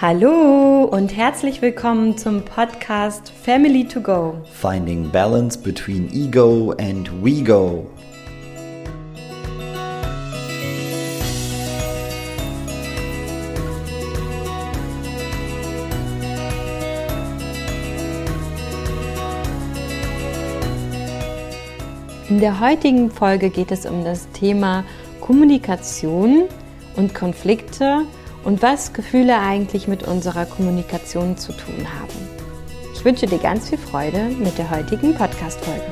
Hallo und herzlich willkommen zum Podcast Family to Go. Finding balance between ego and we go. In der heutigen Folge geht es um das Thema Kommunikation und Konflikte und was Gefühle eigentlich mit unserer Kommunikation zu tun haben. Ich wünsche dir ganz viel Freude mit der heutigen Podcast-Folge.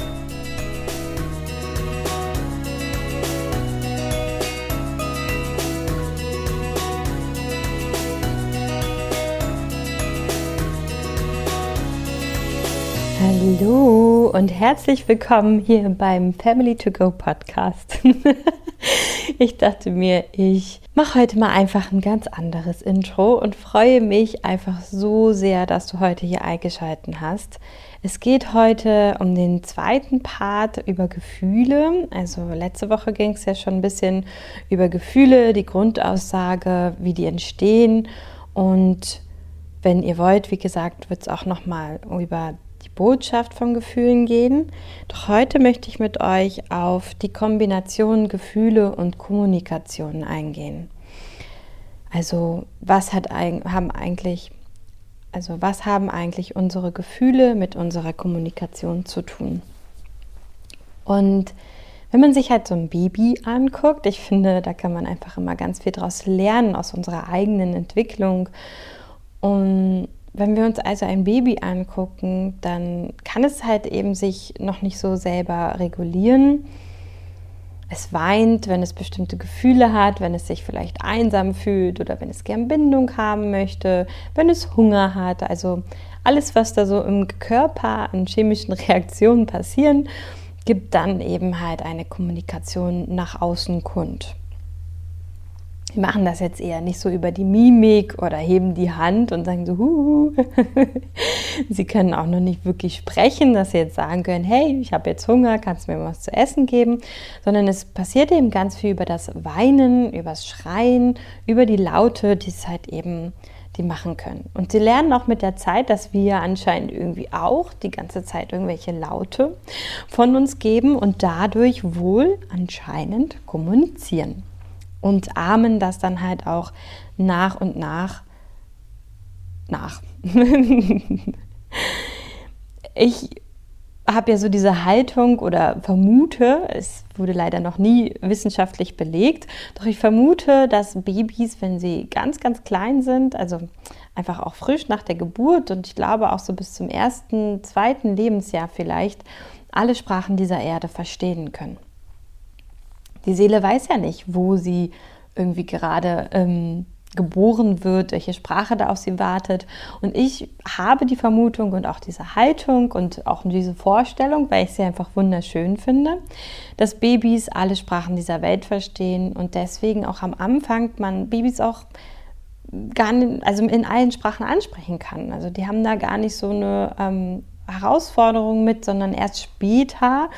Hallo und herzlich willkommen hier beim Family to Go Podcast. ich dachte mir, ich mache heute mal einfach ein ganz anderes Intro und freue mich einfach so sehr, dass du heute hier eingeschaltet hast. Es geht heute um den zweiten Part über Gefühle. Also letzte Woche ging es ja schon ein bisschen über Gefühle, die Grundaussage, wie die entstehen und wenn ihr wollt, wie gesagt, wird es auch noch mal über Botschaft von Gefühlen gehen. Doch heute möchte ich mit euch auf die Kombination Gefühle und Kommunikation eingehen. Also was hat, haben eigentlich, also was haben eigentlich unsere Gefühle mit unserer Kommunikation zu tun? Und wenn man sich halt so ein Baby anguckt, ich finde, da kann man einfach immer ganz viel daraus lernen aus unserer eigenen Entwicklung. Und wenn wir uns also ein Baby angucken, dann kann es halt eben sich noch nicht so selber regulieren. Es weint, wenn es bestimmte Gefühle hat, wenn es sich vielleicht einsam fühlt oder wenn es gern Bindung haben möchte, wenn es Hunger hat. Also alles, was da so im Körper an chemischen Reaktionen passieren, gibt dann eben halt eine Kommunikation nach außen kund. Die machen das jetzt eher nicht so über die Mimik oder heben die Hand und sagen so, Huhu. sie können auch noch nicht wirklich sprechen, dass sie jetzt sagen können, hey, ich habe jetzt Hunger, kannst du mir was zu essen geben, sondern es passiert eben ganz viel über das Weinen, über das Schreien, über die Laute, die es halt eben die machen können. Und sie lernen auch mit der Zeit, dass wir anscheinend irgendwie auch die ganze Zeit irgendwelche Laute von uns geben und dadurch wohl anscheinend kommunizieren und ahmen das dann halt auch nach und nach nach. ich habe ja so diese Haltung oder vermute, es wurde leider noch nie wissenschaftlich belegt, doch ich vermute, dass Babys, wenn sie ganz, ganz klein sind, also einfach auch frisch nach der Geburt und ich glaube auch so bis zum ersten, zweiten Lebensjahr vielleicht, alle Sprachen dieser Erde verstehen können. Die Seele weiß ja nicht, wo sie irgendwie gerade ähm, geboren wird, welche Sprache da auf sie wartet. Und ich habe die Vermutung und auch diese Haltung und auch diese Vorstellung, weil ich sie einfach wunderschön finde, dass Babys alle Sprachen dieser Welt verstehen und deswegen auch am Anfang man Babys auch gar nicht, also in allen Sprachen ansprechen kann. Also die haben da gar nicht so eine ähm, Herausforderung mit, sondern erst später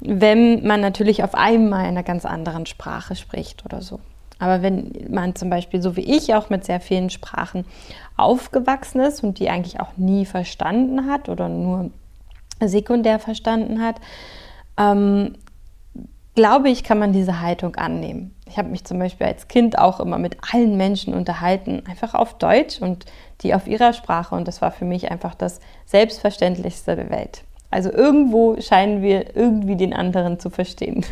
wenn man natürlich auf einmal in einer ganz anderen Sprache spricht oder so. Aber wenn man zum Beispiel, so wie ich, auch mit sehr vielen Sprachen aufgewachsen ist und die eigentlich auch nie verstanden hat oder nur sekundär verstanden hat, ähm, glaube ich, kann man diese Haltung annehmen. Ich habe mich zum Beispiel als Kind auch immer mit allen Menschen unterhalten, einfach auf Deutsch und die auf ihrer Sprache. Und das war für mich einfach das Selbstverständlichste der Welt. Also irgendwo scheinen wir irgendwie den anderen zu verstehen.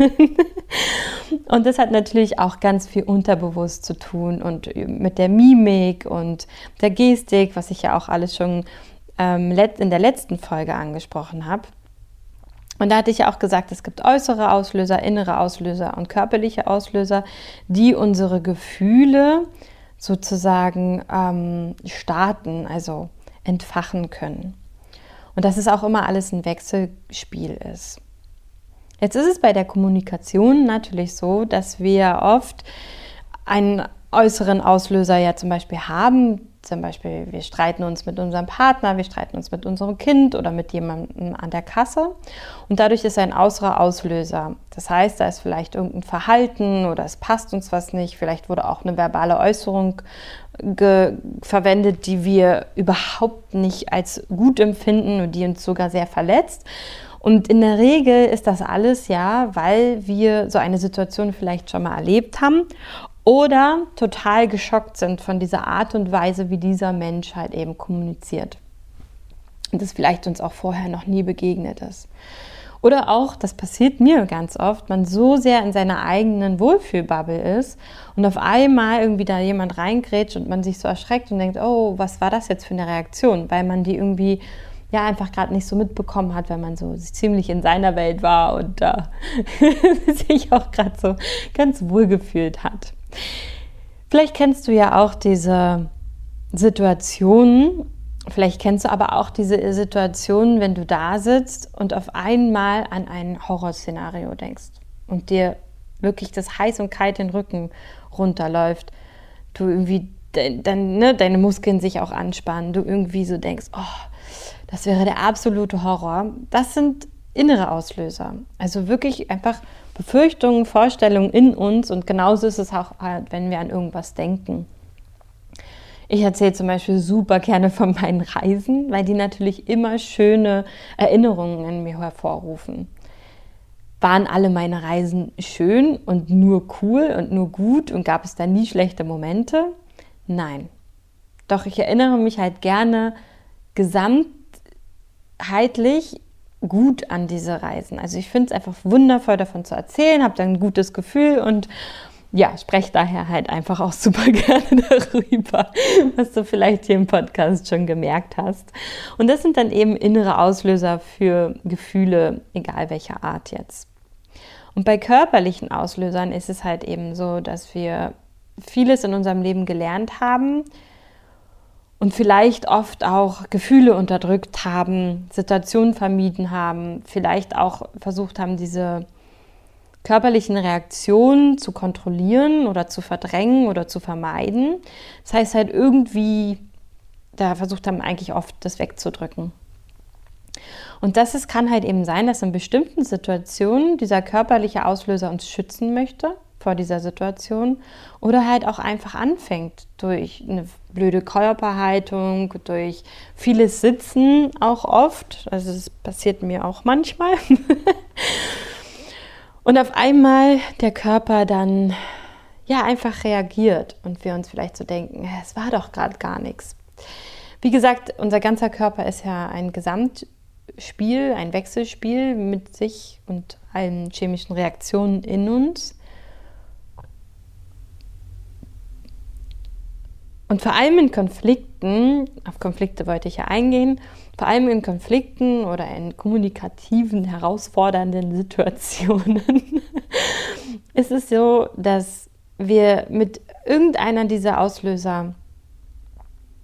und das hat natürlich auch ganz viel unterbewusst zu tun und mit der Mimik und der Gestik, was ich ja auch alles schon ähm, in der letzten Folge angesprochen habe. Und da hatte ich ja auch gesagt, es gibt äußere Auslöser, innere Auslöser und körperliche Auslöser, die unsere Gefühle sozusagen ähm, starten, also entfachen können. Und dass es auch immer alles ein Wechselspiel ist. Jetzt ist es bei der Kommunikation natürlich so, dass wir oft einen äußeren Auslöser ja zum Beispiel haben, zum Beispiel, wir streiten uns mit unserem Partner, wir streiten uns mit unserem Kind oder mit jemandem an der Kasse. Und dadurch ist ein äußerer Auslöser. Das heißt, da ist vielleicht irgendein Verhalten oder es passt uns was nicht. Vielleicht wurde auch eine verbale Äußerung verwendet, die wir überhaupt nicht als gut empfinden und die uns sogar sehr verletzt. Und in der Regel ist das alles ja, weil wir so eine Situation vielleicht schon mal erlebt haben oder total geschockt sind von dieser Art und Weise, wie dieser Mensch halt eben kommuniziert. Und das vielleicht uns auch vorher noch nie begegnet ist. Oder auch, das passiert mir ganz oft, man so sehr in seiner eigenen Wohlfühlbubble ist und auf einmal irgendwie da jemand reingrätscht und man sich so erschreckt und denkt, oh, was war das jetzt für eine Reaktion? Weil man die irgendwie ja einfach gerade nicht so mitbekommen hat, weil man so ziemlich in seiner Welt war und da sich auch gerade so ganz wohl gefühlt hat. Vielleicht kennst du ja auch diese Situationen, vielleicht kennst du aber auch diese Situationen, wenn du da sitzt und auf einmal an ein Horrorszenario denkst und dir wirklich das heiß und kalt den Rücken runterläuft, du irgendwie dann, ne, deine Muskeln sich auch anspannen, du irgendwie so denkst, oh, das wäre der absolute Horror. Das sind innere Auslöser. Also wirklich einfach Befürchtungen, Vorstellungen in uns und genauso ist es auch, halt, wenn wir an irgendwas denken. Ich erzähle zum Beispiel super gerne von meinen Reisen, weil die natürlich immer schöne Erinnerungen in mir hervorrufen. Waren alle meine Reisen schön und nur cool und nur gut und gab es da nie schlechte Momente? Nein. Doch ich erinnere mich halt gerne gesamt heitlich gut an diese Reisen. Also ich finde es einfach wundervoll davon zu erzählen, habe dann ein gutes Gefühl und ja, spreche daher halt einfach auch super gerne darüber, was du vielleicht hier im Podcast schon gemerkt hast. Und das sind dann eben innere Auslöser für Gefühle, egal welcher Art jetzt. Und bei körperlichen Auslösern ist es halt eben so, dass wir vieles in unserem Leben gelernt haben, und vielleicht oft auch Gefühle unterdrückt haben, Situationen vermieden haben, vielleicht auch versucht haben, diese körperlichen Reaktionen zu kontrollieren oder zu verdrängen oder zu vermeiden. Das heißt halt irgendwie, da versucht haben eigentlich oft das wegzudrücken. Und das ist, kann halt eben sein, dass in bestimmten Situationen dieser körperliche Auslöser uns schützen möchte vor dieser Situation oder halt auch einfach anfängt durch eine blöde Körperhaltung, durch vieles Sitzen auch oft. Also es passiert mir auch manchmal. und auf einmal der Körper dann ja einfach reagiert und wir uns vielleicht so denken, es war doch gerade gar nichts. Wie gesagt, unser ganzer Körper ist ja ein Gesamtspiel, ein Wechselspiel mit sich und allen chemischen Reaktionen in uns. Und vor allem in Konflikten, auf Konflikte wollte ich ja eingehen, vor allem in Konflikten oder in kommunikativen, herausfordernden Situationen ist es so, dass wir mit irgendeiner dieser Auslöser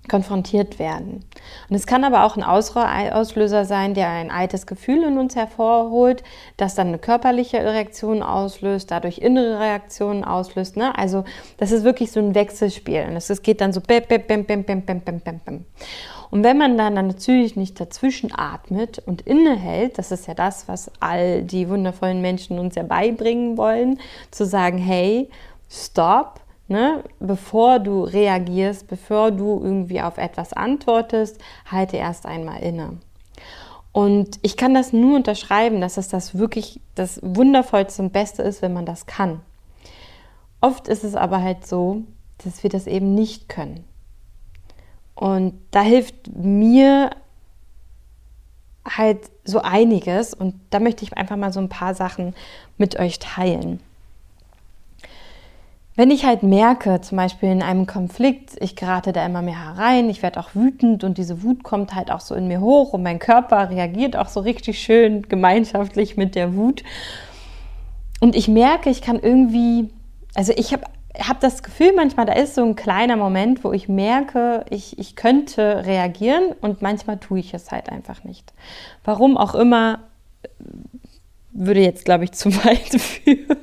konfrontiert werden. Und es kann aber auch ein Auslöser sein, der ein altes Gefühl in uns hervorholt, das dann eine körperliche Reaktion auslöst, dadurch innere Reaktionen auslöst. Ne? Also das ist wirklich so ein Wechselspiel. Und es geht dann so bim, bim, bim, bim, bim, bim, bim, bim, bim. Und wenn man dann natürlich nicht dazwischen atmet und innehält, das ist ja das, was all die wundervollen Menschen uns ja beibringen wollen, zu sagen, hey, stopp, Ne? Bevor du reagierst, bevor du irgendwie auf etwas antwortest, halte erst einmal inne. Und ich kann das nur unterschreiben, dass es das wirklich das Wundervollste und Beste ist, wenn man das kann. Oft ist es aber halt so, dass wir das eben nicht können. Und da hilft mir halt so einiges und da möchte ich einfach mal so ein paar Sachen mit euch teilen. Wenn ich halt merke, zum Beispiel in einem Konflikt, ich gerate da immer mehr herein, ich werde auch wütend und diese Wut kommt halt auch so in mir hoch und mein Körper reagiert auch so richtig schön gemeinschaftlich mit der Wut. Und ich merke, ich kann irgendwie, also ich habe hab das Gefühl manchmal, da ist so ein kleiner Moment, wo ich merke, ich, ich könnte reagieren und manchmal tue ich es halt einfach nicht. Warum auch immer, würde jetzt, glaube ich, zu weit führen.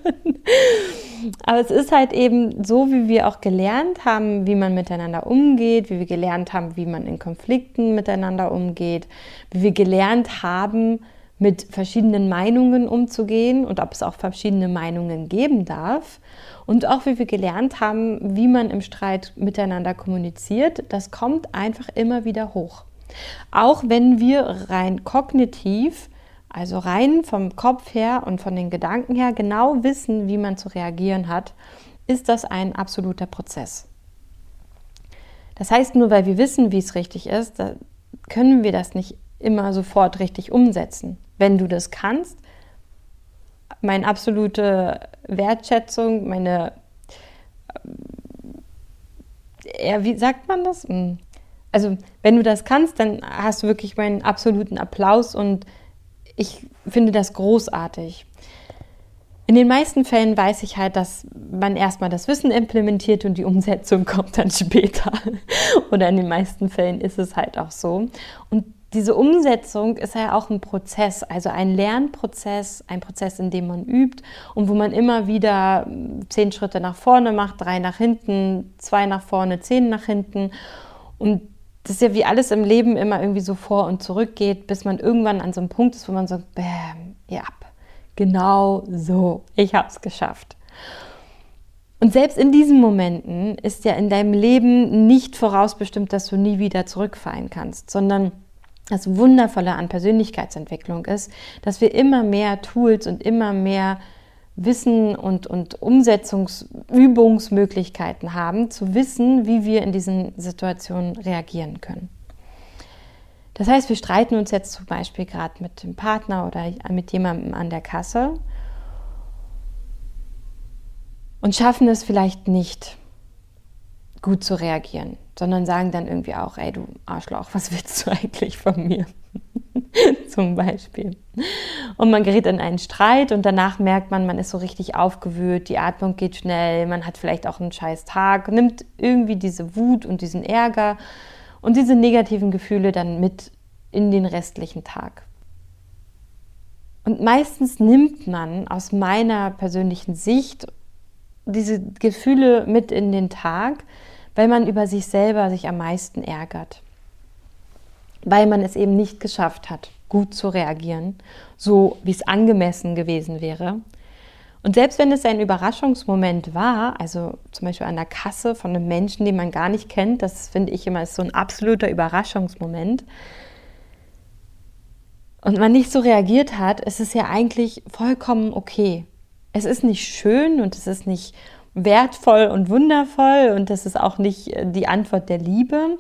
Aber es ist halt eben so, wie wir auch gelernt haben, wie man miteinander umgeht, wie wir gelernt haben, wie man in Konflikten miteinander umgeht, wie wir gelernt haben, mit verschiedenen Meinungen umzugehen und ob es auch verschiedene Meinungen geben darf. Und auch wie wir gelernt haben, wie man im Streit miteinander kommuniziert, das kommt einfach immer wieder hoch. Auch wenn wir rein kognitiv, also rein vom Kopf her und von den Gedanken her genau wissen, wie man zu reagieren hat, ist das ein absoluter Prozess. Das heißt, nur weil wir wissen, wie es richtig ist, können wir das nicht immer sofort richtig umsetzen. Wenn du das kannst, meine absolute Wertschätzung, meine, äh, wie sagt man das? Hm. Also, wenn du das kannst, dann hast du wirklich meinen absoluten Applaus und ich finde das großartig. In den meisten Fällen weiß ich halt, dass man erstmal das Wissen implementiert und die Umsetzung kommt dann später. Oder in den meisten Fällen ist es halt auch so. Und diese Umsetzung ist ja auch ein Prozess, also ein Lernprozess, ein Prozess, in dem man übt und wo man immer wieder zehn Schritte nach vorne macht, drei nach hinten, zwei nach vorne, zehn nach hinten. Und das ist ja wie alles im Leben immer irgendwie so vor und zurück geht, bis man irgendwann an so einem Punkt ist, wo man sagt, bäm, ja, genau so, ich habe es geschafft. Und selbst in diesen Momenten ist ja in deinem Leben nicht vorausbestimmt, dass du nie wieder zurückfallen kannst, sondern das Wundervolle an Persönlichkeitsentwicklung ist, dass wir immer mehr Tools und immer mehr Wissen und, und Umsetzungsübungsmöglichkeiten haben, zu wissen, wie wir in diesen Situationen reagieren können. Das heißt, wir streiten uns jetzt zum Beispiel gerade mit dem Partner oder mit jemandem an der Kasse und schaffen es vielleicht nicht, gut zu reagieren sondern sagen dann irgendwie auch, ey du Arschloch, was willst du eigentlich von mir? Zum Beispiel. Und man gerät in einen Streit und danach merkt man, man ist so richtig aufgewühlt, die Atmung geht schnell, man hat vielleicht auch einen scheiß Tag, nimmt irgendwie diese Wut und diesen Ärger und diese negativen Gefühle dann mit in den restlichen Tag. Und meistens nimmt man aus meiner persönlichen Sicht diese Gefühle mit in den Tag, weil man über sich selber sich am meisten ärgert, weil man es eben nicht geschafft hat, gut zu reagieren, so wie es angemessen gewesen wäre. Und selbst wenn es ein Überraschungsmoment war, also zum Beispiel an der Kasse von einem Menschen, den man gar nicht kennt, das finde ich immer ist so ein absoluter Überraschungsmoment, und man nicht so reagiert hat, ist es ja eigentlich vollkommen okay. Es ist nicht schön und es ist nicht wertvoll und wundervoll und das ist auch nicht äh, die Antwort der Liebe.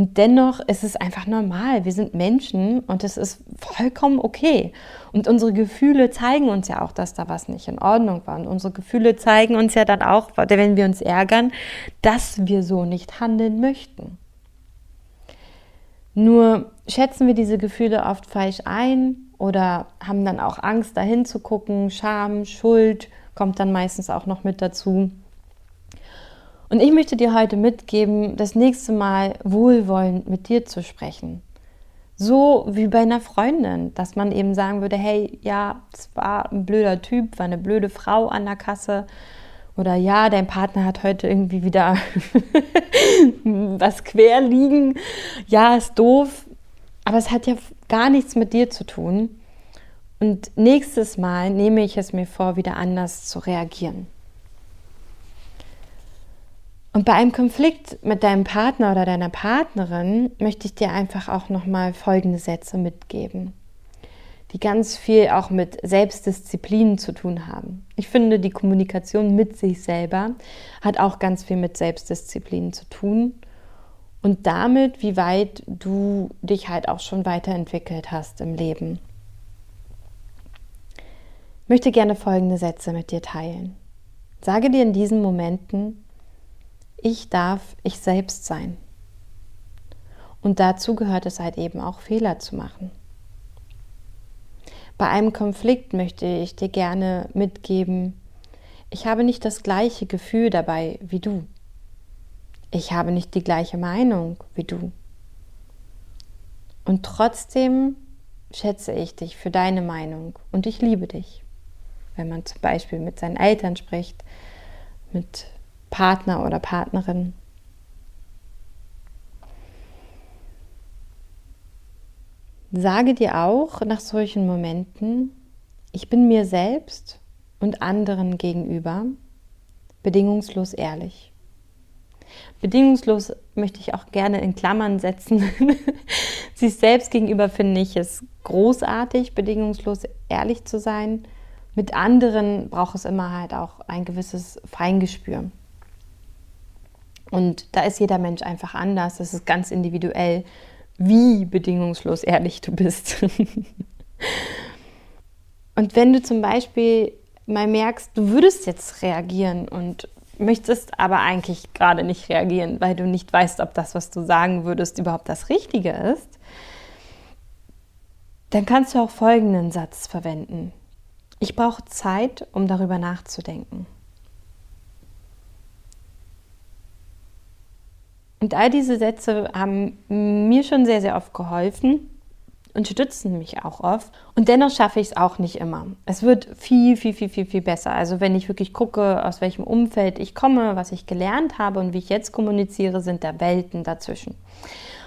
Und dennoch ist es einfach normal. Wir sind Menschen und es ist vollkommen okay. Und unsere Gefühle zeigen uns ja auch, dass da was nicht in Ordnung war. Und unsere Gefühle zeigen uns ja dann auch, wenn wir uns ärgern, dass wir so nicht handeln möchten. Nur schätzen wir diese Gefühle oft falsch ein oder haben dann auch Angst, dahin zu gucken, Scham, Schuld, kommt dann meistens auch noch mit dazu. Und ich möchte dir heute mitgeben, das nächste Mal wohlwollend mit dir zu sprechen. So wie bei einer Freundin, dass man eben sagen würde, hey, ja, es war ein blöder Typ, war eine blöde Frau an der Kasse. Oder ja, dein Partner hat heute irgendwie wieder was quer liegen. Ja, ist doof. Aber es hat ja gar nichts mit dir zu tun. Und nächstes Mal nehme ich es mir vor, wieder anders zu reagieren. Und bei einem Konflikt mit deinem Partner oder deiner Partnerin möchte ich dir einfach auch nochmal folgende Sätze mitgeben, die ganz viel auch mit Selbstdisziplin zu tun haben. Ich finde, die Kommunikation mit sich selber hat auch ganz viel mit Selbstdisziplin zu tun und damit, wie weit du dich halt auch schon weiterentwickelt hast im Leben möchte gerne folgende Sätze mit dir teilen. Sage dir in diesen Momenten, ich darf ich selbst sein. Und dazu gehört es halt eben auch Fehler zu machen. Bei einem Konflikt möchte ich dir gerne mitgeben, ich habe nicht das gleiche Gefühl dabei wie du. Ich habe nicht die gleiche Meinung wie du. Und trotzdem schätze ich dich für deine Meinung und ich liebe dich wenn man zum Beispiel mit seinen Eltern spricht, mit Partner oder Partnerin. Sage dir auch nach solchen Momenten, ich bin mir selbst und anderen gegenüber bedingungslos ehrlich. Bedingungslos möchte ich auch gerne in Klammern setzen. Sich selbst gegenüber finde ich es großartig, bedingungslos ehrlich zu sein. Mit anderen braucht es immer halt auch ein gewisses Feingespür. Und da ist jeder Mensch einfach anders. Das ist ganz individuell wie bedingungslos ehrlich du bist. und wenn du zum Beispiel mal merkst, du würdest jetzt reagieren und möchtest aber eigentlich gerade nicht reagieren, weil du nicht weißt, ob das, was du sagen würdest, überhaupt das Richtige ist, dann kannst du auch folgenden Satz verwenden. Ich brauche Zeit, um darüber nachzudenken. Und all diese Sätze haben mir schon sehr, sehr oft geholfen und stützen mich auch oft. Und dennoch schaffe ich es auch nicht immer. Es wird viel, viel, viel, viel, viel besser. Also wenn ich wirklich gucke, aus welchem Umfeld ich komme, was ich gelernt habe und wie ich jetzt kommuniziere, sind da Welten dazwischen.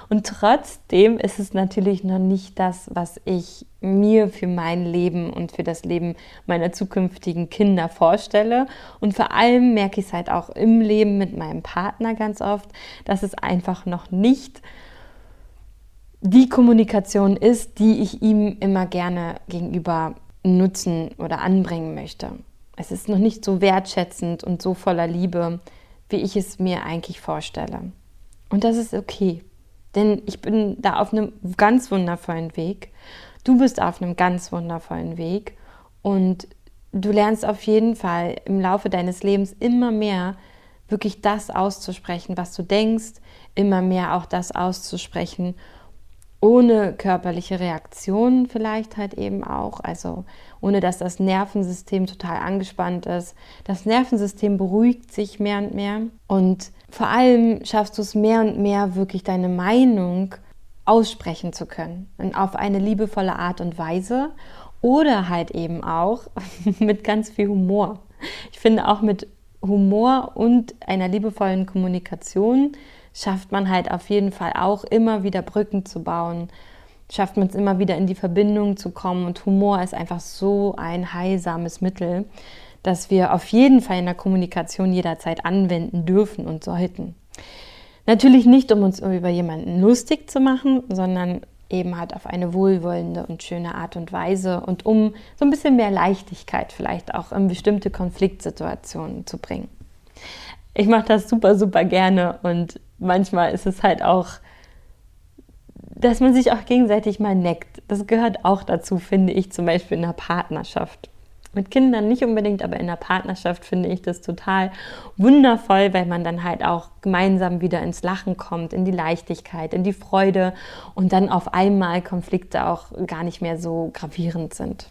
Und trotzdem ist es natürlich noch nicht das, was ich mir für mein Leben und für das Leben meiner zukünftigen Kinder vorstelle. Und vor allem merke ich es halt auch im Leben mit meinem Partner ganz oft, dass es einfach noch nicht die Kommunikation ist, die ich ihm immer gerne gegenüber nutzen oder anbringen möchte. Es ist noch nicht so wertschätzend und so voller Liebe, wie ich es mir eigentlich vorstelle. Und das ist okay. Denn ich bin da auf einem ganz wundervollen Weg. Du bist auf einem ganz wundervollen Weg. Und du lernst auf jeden Fall im Laufe deines Lebens immer mehr wirklich das auszusprechen, was du denkst, immer mehr auch das auszusprechen, ohne körperliche Reaktionen vielleicht halt eben auch, also ohne dass das Nervensystem total angespannt ist. Das Nervensystem beruhigt sich mehr und mehr und vor allem schaffst du es mehr und mehr, wirklich deine Meinung aussprechen zu können. Und auf eine liebevolle Art und Weise oder halt eben auch mit ganz viel Humor. Ich finde auch mit Humor und einer liebevollen Kommunikation schafft man halt auf jeden Fall auch immer wieder Brücken zu bauen, schafft man es immer wieder in die Verbindung zu kommen und Humor ist einfach so ein heilsames Mittel das wir auf jeden Fall in der Kommunikation jederzeit anwenden dürfen und sollten. Natürlich nicht, um uns über jemanden lustig zu machen, sondern eben halt auf eine wohlwollende und schöne Art und Weise und um so ein bisschen mehr Leichtigkeit vielleicht auch in bestimmte Konfliktsituationen zu bringen. Ich mache das super, super gerne und manchmal ist es halt auch, dass man sich auch gegenseitig mal neckt. Das gehört auch dazu, finde ich, zum Beispiel in einer Partnerschaft. Mit Kindern nicht unbedingt, aber in der Partnerschaft finde ich das total wundervoll, weil man dann halt auch gemeinsam wieder ins Lachen kommt, in die Leichtigkeit, in die Freude und dann auf einmal Konflikte auch gar nicht mehr so gravierend sind.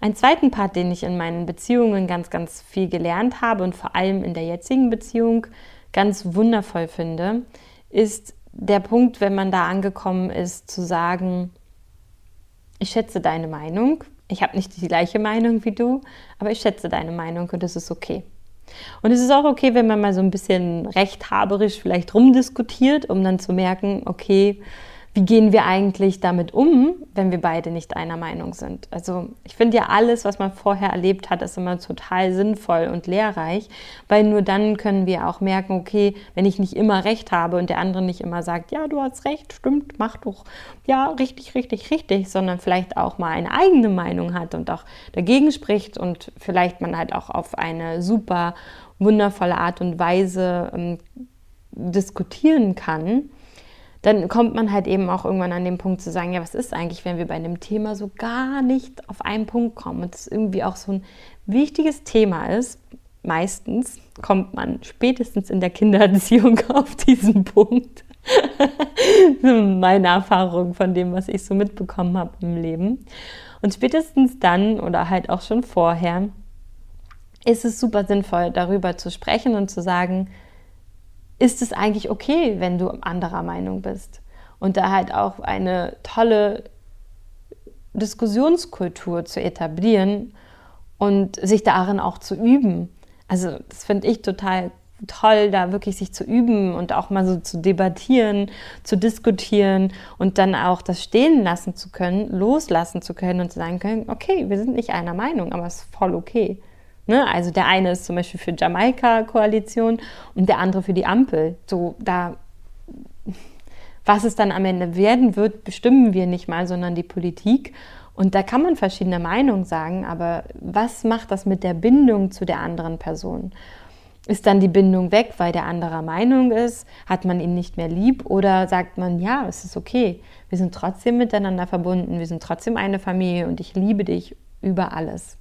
Ein zweiten Part, den ich in meinen Beziehungen ganz, ganz viel gelernt habe und vor allem in der jetzigen Beziehung ganz wundervoll finde, ist der Punkt, wenn man da angekommen ist, zu sagen, ich schätze deine Meinung, ich habe nicht die gleiche Meinung wie du, aber ich schätze deine Meinung und das ist okay. Und es ist auch okay, wenn man mal so ein bisschen rechthaberisch vielleicht rumdiskutiert, um dann zu merken, okay, wie gehen wir eigentlich damit um, wenn wir beide nicht einer Meinung sind? Also ich finde ja alles, was man vorher erlebt hat, ist immer total sinnvoll und lehrreich, weil nur dann können wir auch merken, okay, wenn ich nicht immer recht habe und der andere nicht immer sagt, ja, du hast recht, stimmt, mach doch, ja, richtig, richtig, richtig, sondern vielleicht auch mal eine eigene Meinung hat und auch dagegen spricht und vielleicht man halt auch auf eine super wundervolle Art und Weise ähm, diskutieren kann dann kommt man halt eben auch irgendwann an den Punkt zu sagen, ja, was ist eigentlich, wenn wir bei einem Thema so gar nicht auf einen Punkt kommen und es irgendwie auch so ein wichtiges Thema ist. Meistens kommt man spätestens in der Kindererziehung auf diesen Punkt. Meine Erfahrung von dem, was ich so mitbekommen habe im Leben. Und spätestens dann oder halt auch schon vorher ist es super sinnvoll, darüber zu sprechen und zu sagen, ist es eigentlich okay, wenn du anderer Meinung bist. Und da halt auch eine tolle Diskussionskultur zu etablieren und sich darin auch zu üben. Also das finde ich total toll, da wirklich sich zu üben und auch mal so zu debattieren, zu diskutieren und dann auch das stehen lassen zu können, loslassen zu können und zu sagen können, okay, wir sind nicht einer Meinung, aber es ist voll okay. Ne? Also der eine ist zum Beispiel für Jamaika-Koalition und der andere für die Ampel. So, da, was es dann am Ende werden wird, bestimmen wir nicht mal, sondern die Politik. Und da kann man verschiedene Meinungen sagen, aber was macht das mit der Bindung zu der anderen Person? Ist dann die Bindung weg, weil der anderer Meinung ist? Hat man ihn nicht mehr lieb? Oder sagt man, ja, es ist okay, wir sind trotzdem miteinander verbunden, wir sind trotzdem eine Familie und ich liebe dich über alles.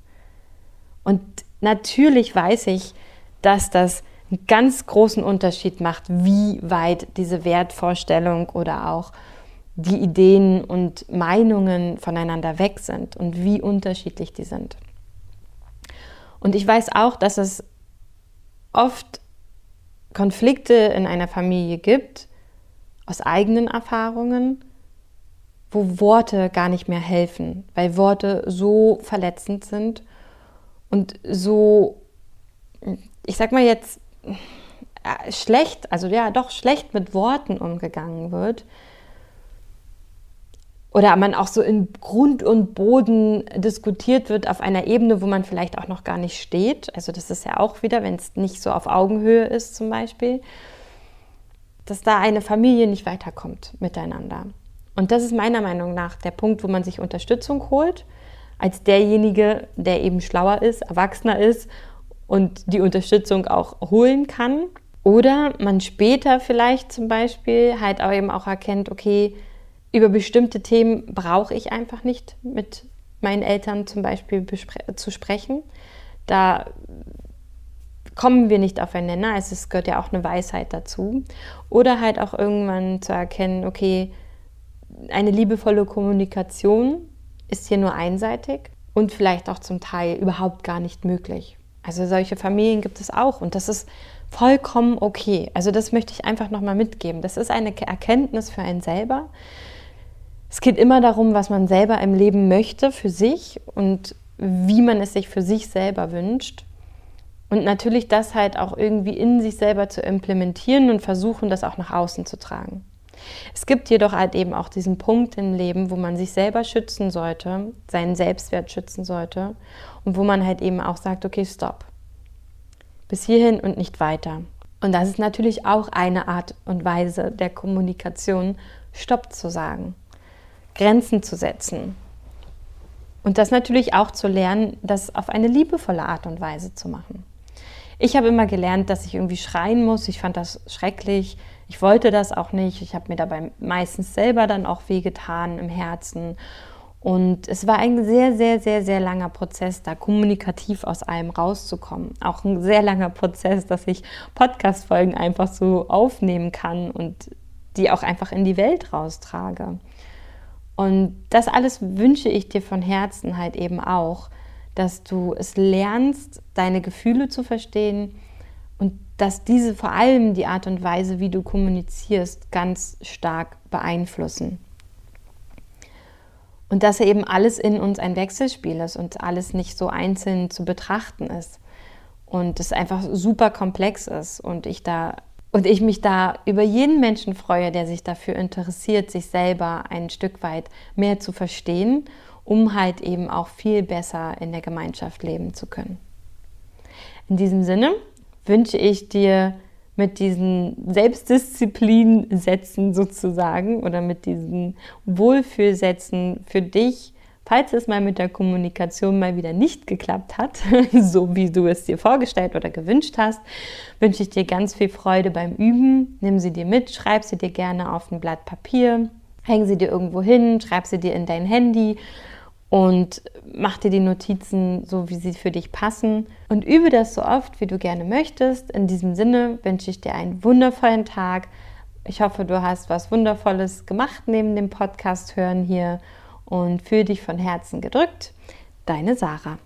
Und natürlich weiß ich, dass das einen ganz großen Unterschied macht, wie weit diese Wertvorstellung oder auch die Ideen und Meinungen voneinander weg sind und wie unterschiedlich die sind. Und ich weiß auch, dass es oft Konflikte in einer Familie gibt, aus eigenen Erfahrungen, wo Worte gar nicht mehr helfen, weil Worte so verletzend sind und so, ich sag mal jetzt, äh, schlecht, also ja, doch schlecht mit Worten umgegangen wird, oder man auch so in Grund und Boden diskutiert wird auf einer Ebene, wo man vielleicht auch noch gar nicht steht. Also das ist ja auch wieder, wenn es nicht so auf Augenhöhe ist zum Beispiel, dass da eine Familie nicht weiterkommt miteinander. Und das ist meiner Meinung nach der Punkt, wo man sich Unterstützung holt, als derjenige, der eben schlauer ist, erwachsener ist und die Unterstützung auch holen kann. Oder man später vielleicht zum Beispiel halt auch eben auch erkennt, okay, über bestimmte Themen brauche ich einfach nicht mit meinen Eltern zum Beispiel zu sprechen. Da kommen wir nicht aufeinander. Also es gehört ja auch eine Weisheit dazu. Oder halt auch irgendwann zu erkennen, okay, eine liebevolle Kommunikation ist hier nur einseitig und vielleicht auch zum Teil überhaupt gar nicht möglich. Also solche Familien gibt es auch und das ist vollkommen okay. Also das möchte ich einfach nochmal mitgeben. Das ist eine Erkenntnis für einen selber, es geht immer darum, was man selber im Leben möchte für sich und wie man es sich für sich selber wünscht. Und natürlich das halt auch irgendwie in sich selber zu implementieren und versuchen, das auch nach außen zu tragen. Es gibt jedoch halt eben auch diesen Punkt im Leben, wo man sich selber schützen sollte, seinen Selbstwert schützen sollte und wo man halt eben auch sagt, okay, stopp. Bis hierhin und nicht weiter. Und das ist natürlich auch eine Art und Weise der Kommunikation, Stopp zu sagen. Grenzen zu setzen. Und das natürlich auch zu lernen, das auf eine liebevolle Art und Weise zu machen. Ich habe immer gelernt, dass ich irgendwie schreien muss. Ich fand das schrecklich. Ich wollte das auch nicht. Ich habe mir dabei meistens selber dann auch wehgetan im Herzen. Und es war ein sehr, sehr, sehr, sehr langer Prozess, da kommunikativ aus allem rauszukommen. Auch ein sehr langer Prozess, dass ich Podcast-Folgen einfach so aufnehmen kann und die auch einfach in die Welt raustrage. Und das alles wünsche ich dir von Herzen halt eben auch, dass du es lernst, deine Gefühle zu verstehen dass diese vor allem die Art und Weise, wie du kommunizierst, ganz stark beeinflussen. Und dass eben alles in uns ein Wechselspiel ist und alles nicht so einzeln zu betrachten ist. Und es einfach super komplex ist und ich da und ich mich da über jeden Menschen freue, der sich dafür interessiert, sich selber ein Stück weit mehr zu verstehen, um halt eben auch viel besser in der Gemeinschaft leben zu können. In diesem Sinne wünsche ich dir mit diesen Selbstdisziplinsätzen sozusagen oder mit diesen Wohlfühlsätzen für dich Falls es mal mit der Kommunikation mal wieder nicht geklappt hat, so wie du es dir vorgestellt oder gewünscht hast, wünsche ich dir ganz viel Freude beim Üben. Nimm sie dir mit, schreib sie dir gerne auf ein Blatt Papier, häng sie dir irgendwo hin, schreib sie dir in dein Handy und mach dir die Notizen so, wie sie für dich passen und übe das so oft, wie du gerne möchtest. In diesem Sinne wünsche ich dir einen wundervollen Tag. Ich hoffe, du hast was Wundervolles gemacht neben dem Podcast hören hier und fühle dich von Herzen gedrückt. Deine Sarah.